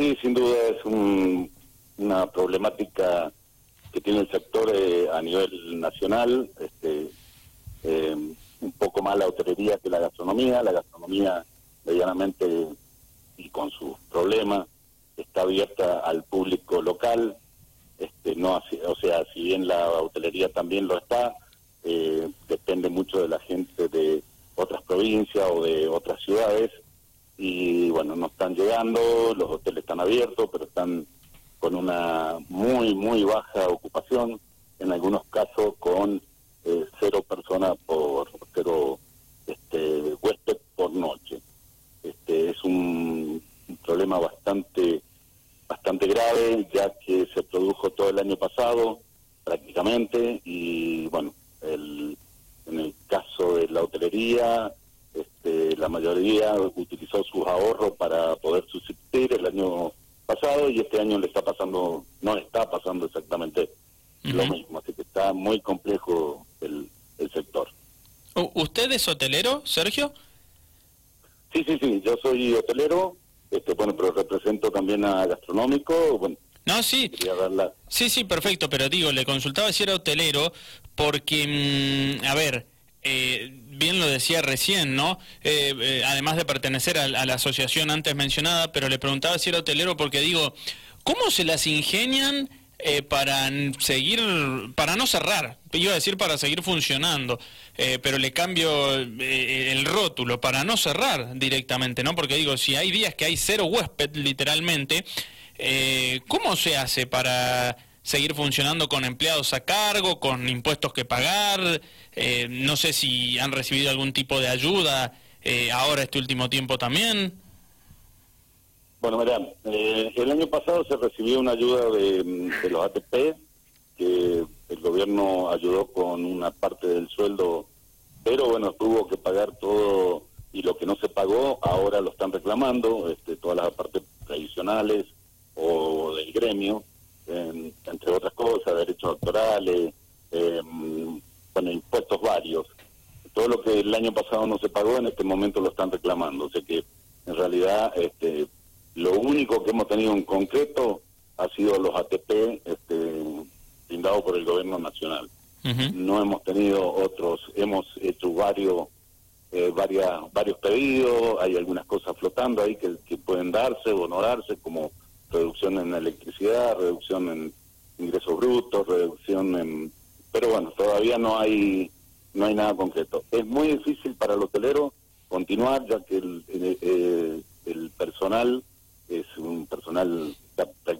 Sí, sin duda es una problemática que tiene el sector eh, a nivel nacional, este, eh, un poco más la hotelería que la gastronomía, la gastronomía medianamente y con sus problemas está abierta al público local, este, no o sea, si bien la hotelería también lo está, eh, depende mucho de la gente de otras provincias o de otras ciudades y bueno, no están llegando, los hoteles están abiertos, pero están con una muy, muy baja ocupación, en algunos casos con eh, cero personas por cero este, huésped por noche. Este es un, problema bastante bastante grave, ya que se produjo todo el año pasado prácticamente y bueno, el, en el caso de la hotelería, este, la mayoría utilizó sus ahorros para poder subsistir el año pasado y este año le está pasando, no está pasando exactamente lo mismo, así que está muy complejo el, el sector. ¿Usted es hotelero, Sergio? Sí, sí, sí, yo soy hotelero, este, bueno, pero represento también a gastronómico, bueno. No, sí. Sí, sí, perfecto, pero digo, le consultaba si era hotelero porque, mm, a ver, eh, bien lo decía recién, ¿no? Eh, eh, además de pertenecer a, la asociación antes mencionada, pero le preguntaba si era hotelero porque digo, ¿cómo se las ingenian para seguir, para no cerrar? Iba a decir para seguir funcionando, pero le cambio el rótulo, para no cerrar directamente, ¿no? Porque digo, si hay días que hay cero huésped, literalmente, ¿cómo se hace para seguir funcionando con empleados a cargo, con impuestos que pagar. Eh, no sé si han recibido algún tipo de ayuda eh, ahora este último tiempo también. Bueno, mira, eh, el año pasado se recibió una ayuda de, los ATP, que el gobierno ayudó con una parte del sueldo, pero bueno, tuvo que pagar todo y lo que no se pagó ahora lo están reclamando, este, todas las partes tradicionales o del gremio entre otras cosas, derechos doctorales, eh, bueno, impuestos varios. Todo lo que el año pasado no se pagó, en este momento lo están reclamando. O sea que, en realidad, este, lo único que hemos tenido en concreto ha sido los ATP este, brindados por el gobierno nacional. No hemos tenido otros, hemos hecho varios eh, varias, varios pedidos, hay algunas cosas flotando ahí que, que pueden darse o no darse, como reducción en electricidad, reducción en ingresos brutos, reducción en... Pero bueno, todavía no hay no hay nada concreto. Es muy difícil para el hotelero continuar, ya que el, eh, el, personal es un personal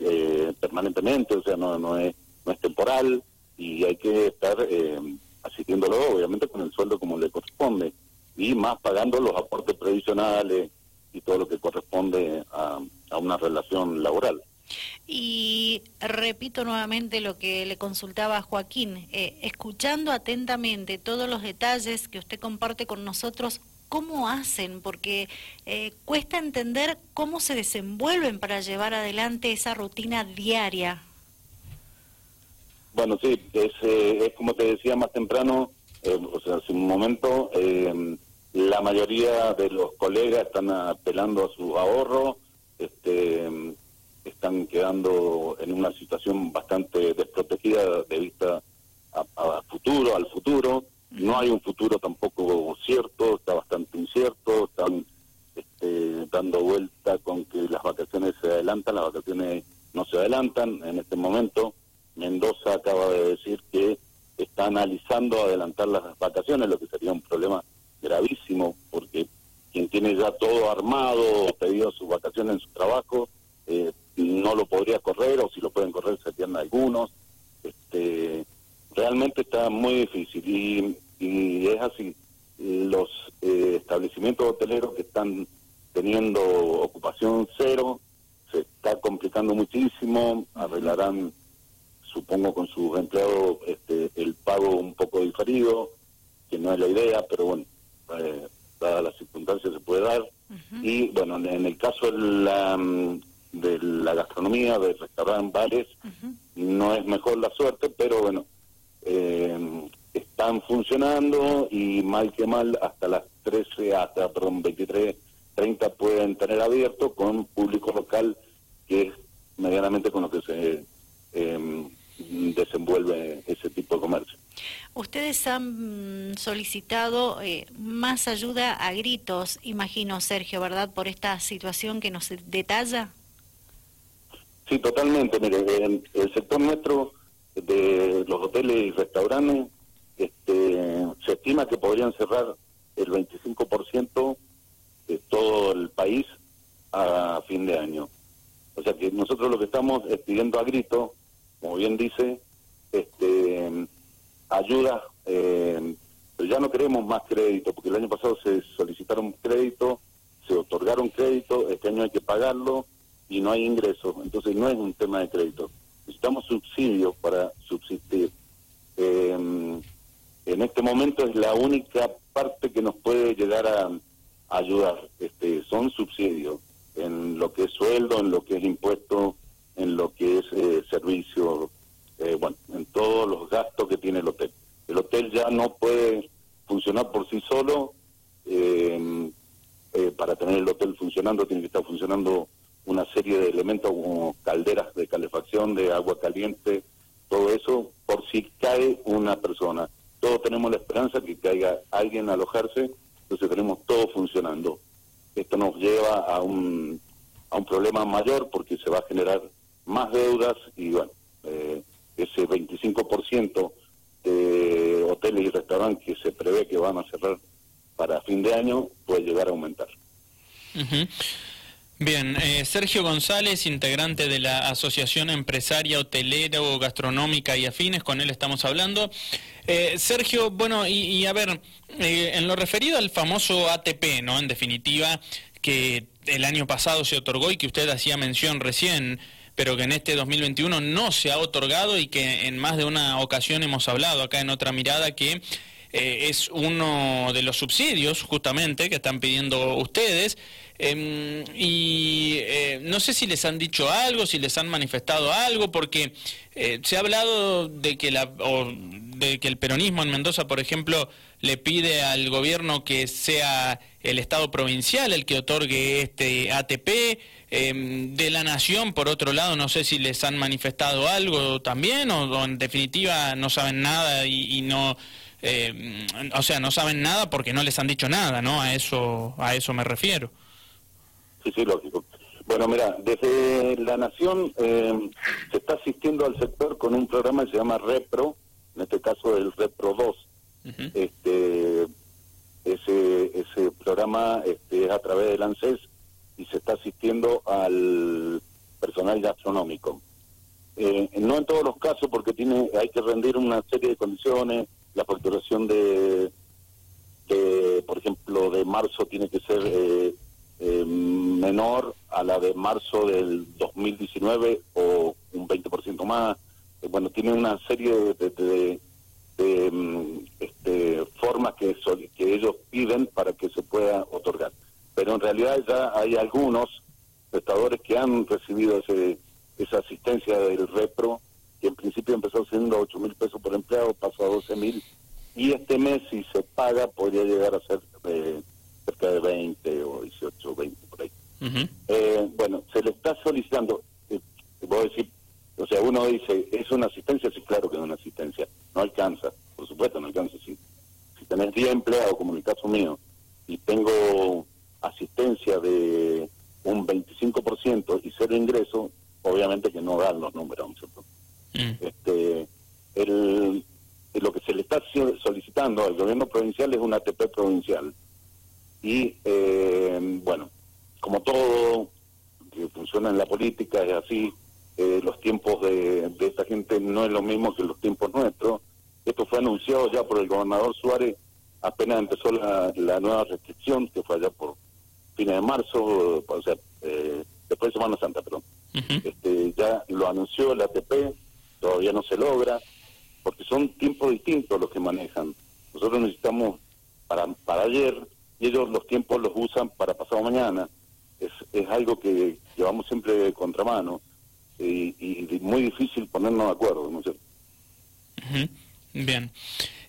eh, permanentemente, o sea, no, no, es, no es temporal y hay que estar eh, asistiéndolo, obviamente, con el sueldo como le corresponde y más pagando los aportes previsionales y todo lo que corresponde a, a una relación laboral. Y repito nuevamente lo que le consultaba a Joaquín, eh, escuchando atentamente todos los detalles que usted comparte con nosotros, ¿cómo hacen? Porque eh, cuesta entender cómo se desenvuelven para llevar adelante esa rutina diaria. Bueno, sí, es, eh, es como te decía más temprano, o sea, hace un momento, la mayoría de los colegas están apelando a su ahorro, este, están quedando en una situación bastante desprotegida de vista a, futuro, al futuro. No hay un futuro tampoco cierto, está bastante incierto, están este, dando vuelta con que las vacaciones se adelantan, las vacaciones no se adelantan. En este momento, Mendoza acaba de decir que está analizando adelantar las vacaciones, lo que sería un problema gravísimo, todo armado, pedido sus vacaciones en su trabajo, eh, no lo podría correr o si lo pueden correr se pierden algunos. Este, realmente está muy difícil y, es así. Los eh, establecimientos hoteleros que están teniendo ocupación cero se está complicando muchísimo, arreglarán, supongo, con sus empleados este, el pago un poco diferido, que no es la idea, pero bueno, eh, dadas las circunstancias se puede dar. Y bueno, en el caso de la, mm, de la gastronomía, de restaurantes, bares, no es mejor la suerte, pero bueno, eh, están funcionando y mal que mal hasta las 13, hasta, perdón, 23, 30 pueden tener abierto con público local que es medianamente con lo que se em, desenvuelve ese tipo de comercio. Ustedes han mm, solicitado eh, más ayuda a gritos, imagino, Sergio, ¿verdad? Por esta situación que nos detalla. Sí, totalmente. Mire, en el sector nuestro de los hoteles y restaurantes este, se estima que podrían cerrar el 25% de todo el país a fin de año. O sea que nosotros lo que estamos es pidiendo a grito, como bien dice, este, ayuda, eh, pero ya no queremos más crédito, porque el año pasado se solicitaron crédito, se otorgaron crédito, este año hay que pagarlo y no hay ingresos, entonces no es un tema de crédito. Necesitamos subsidios para subsistir. Eh, en este momento es la única parte que nos puede llegar a, ayudar. Este, son subsidios en lo que es sueldo, en lo que es impuesto, en lo que es eh, servicio, eh, bueno, en todos los gastos que tiene el hotel. El hotel ya no puede funcionar por sí solo. Eh, para tener el hotel funcionando tiene que estar funcionando una serie de elementos como calderas de calefacción, de agua caliente, todo eso, por si cae una persona. Todos tenemos la esperanza que caiga alguien a alojarse, entonces tenemos todo funcionando. Esto nos lleva a un, a un problema mayor porque se va a generar más deudas y bueno, eh, ese 25% de hoteles y restaurantes que se prevé que van a cerrar para fin de año puede llegar a aumentar. Bien, eh, Sergio González, integrante de la Asociación Empresaria Hotelero, Gastronómica y Afines, con él estamos hablando. Eh, Sergio, bueno, y, a ver, eh, en lo referido al famoso ATP, ¿no? En definitiva, que el año pasado se otorgó y que usted hacía mención recién, pero que en este 2021 no se ha otorgado y que en más de una ocasión hemos hablado acá en otra mirada que es uno de los subsidios justamente que están pidiendo ustedes. Em, y eh, no sé si les han dicho algo, si les han manifestado algo, porque eh, se ha hablado de que, la, de que el peronismo en Mendoza, por ejemplo, le pide al gobierno que sea el Estado provincial el que otorgue este ATP. Em, de la Nación, por otro lado, no sé si les han manifestado algo también o, en definitiva no saben nada y, y no... Eh, o sea, no saben nada porque no les han dicho nada, ¿no? A eso, a eso me refiero. Sí, sí, lógico. Bueno, mira, desde La Nación eh, se está asistiendo al sector con un programa que se llama Repro, en este caso el Repro 2. este, ese, ese programa este, es a través del ANSES y se está asistiendo al personal gastronómico. Eh, no en todos los casos, porque tiene hay que rendir una serie de condiciones, la facturación de, de por ejemplo, de marzo tiene que ser... Eh, eh, menor a la de marzo del 2019 o un 20% más. Eh, bueno, tiene una serie de, mm, este, formas que, que ellos piden para que se pueda otorgar. Pero en realidad ya hay algunos prestadores que han recibido ese, esa asistencia del repro, que en principio empezó siendo 8 mil pesos por empleado, pasó a 12 mil, y este mes si se paga podría llegar a ser... Eh, cerca de 20 o 18, 20 por ahí. eh, bueno, se le está solicitando, eh, voy a decir, o sea, uno dice, ¿es una asistencia? Sí, claro que es una asistencia. No alcanza, por supuesto no alcanza. Si, si tenés 10 empleados, como en el caso mío, y tengo asistencia de un 25% y cero ingreso, obviamente que no dan los números, ¿cierto? Mm. Este, el, lo que se le está solicitando al gobierno provincial es un ATP provincial y eh, bueno, como todo que funciona en la política es así, eh, los tiempos de, esta gente no es lo mismo que los tiempos nuestros. Esto fue anunciado ya por el gobernador Suárez apenas empezó la, nueva restricción, que fue allá por fines de marzo, o sea, eh, después de Semana Santa, perdón. este, ya lo anunció el ATP, todavía no se logra, porque son tiempos distintos los que manejan. Nosotros necesitamos, para, para ayer, y ellos los tiempos los usan para pasado mañana. Es, es algo que llevamos siempre de contramano y, y, muy difícil ponernos de acuerdo, ¿no sé. Bien.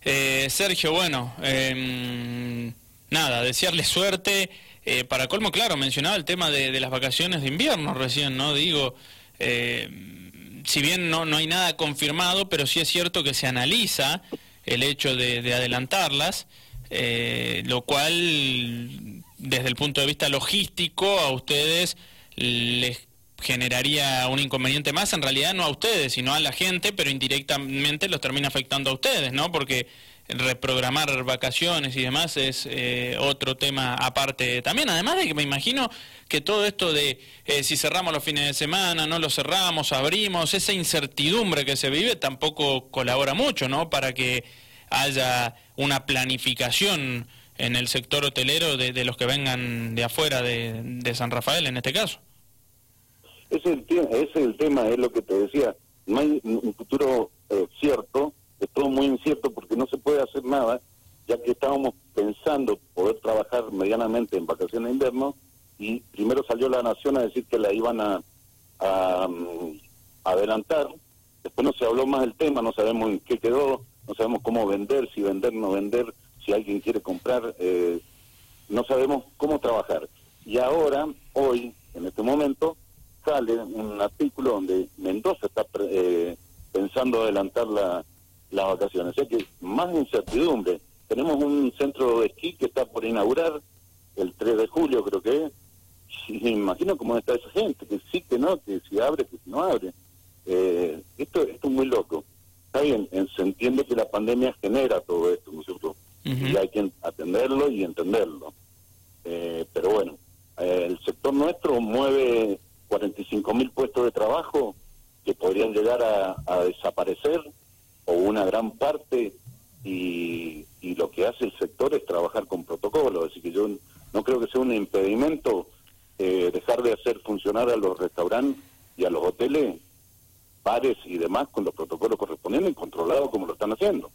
Eh, Sergio, bueno, em, nada, desearle suerte. Eh, para colmo, claro, mencionaba el tema de, las vacaciones de invierno recién, ¿no? Digo, eh, si bien no, no hay nada confirmado, pero sí es cierto que se analiza el hecho de, adelantarlas, eh, lo cual, desde el punto de vista logístico, a ustedes les generaría un inconveniente más, en realidad no a ustedes, sino a la gente, pero indirectamente los termina afectando a ustedes, ¿no? Porque reprogramar vacaciones y demás es eh, otro tema aparte también, además de que me imagino que todo esto de eh, si cerramos los fines de semana, no los cerramos, abrimos, esa incertidumbre que se vive tampoco colabora mucho, ¿no? Para que haya una planificación en el sector hotelero de, los que vengan de afuera de San Rafael en este caso. Ese es el, ese es el tema, es lo que te decía. No hay un futuro eh, cierto, es todo muy incierto porque no se puede hacer nada, ya que estábamos pensando poder trabajar medianamente en vacaciones de invierno y primero salió la nación a decir que la iban a, mm, adelantar, después no se habló más del tema, no sabemos en qué quedó, no sabemos cómo vender, si vender, no vender, si alguien quiere comprar, eh, no sabemos cómo trabajar. Y ahora, hoy, en este momento, sale un artículo donde Mendoza está eh, pensando adelantar la, las vacaciones. O sea que más incertidumbre. Tenemos un centro de esquí que está por inaugurar el 3 de julio, creo que es. Y me imagino cómo está esa gente, que sí, que no, que si abre, que si no abre. Eh, esto, esto es muy loco. Está bien, se entiende que la pandemia genera todo esto, ¿no es cierto? Y hay que atenderlo y entenderlo. Eh, pero bueno, el sector nuestro mueve 45 mil puestos de trabajo que podrían llegar a, desaparecer o una gran parte y, lo que hace el sector es trabajar con protocolos, así que yo no creo que sea un impedimento eh, dejar de hacer funcionar a los restaurantes y a los hoteles, bares y demás con los protocolos correspondientes, controlados como lo están haciendo.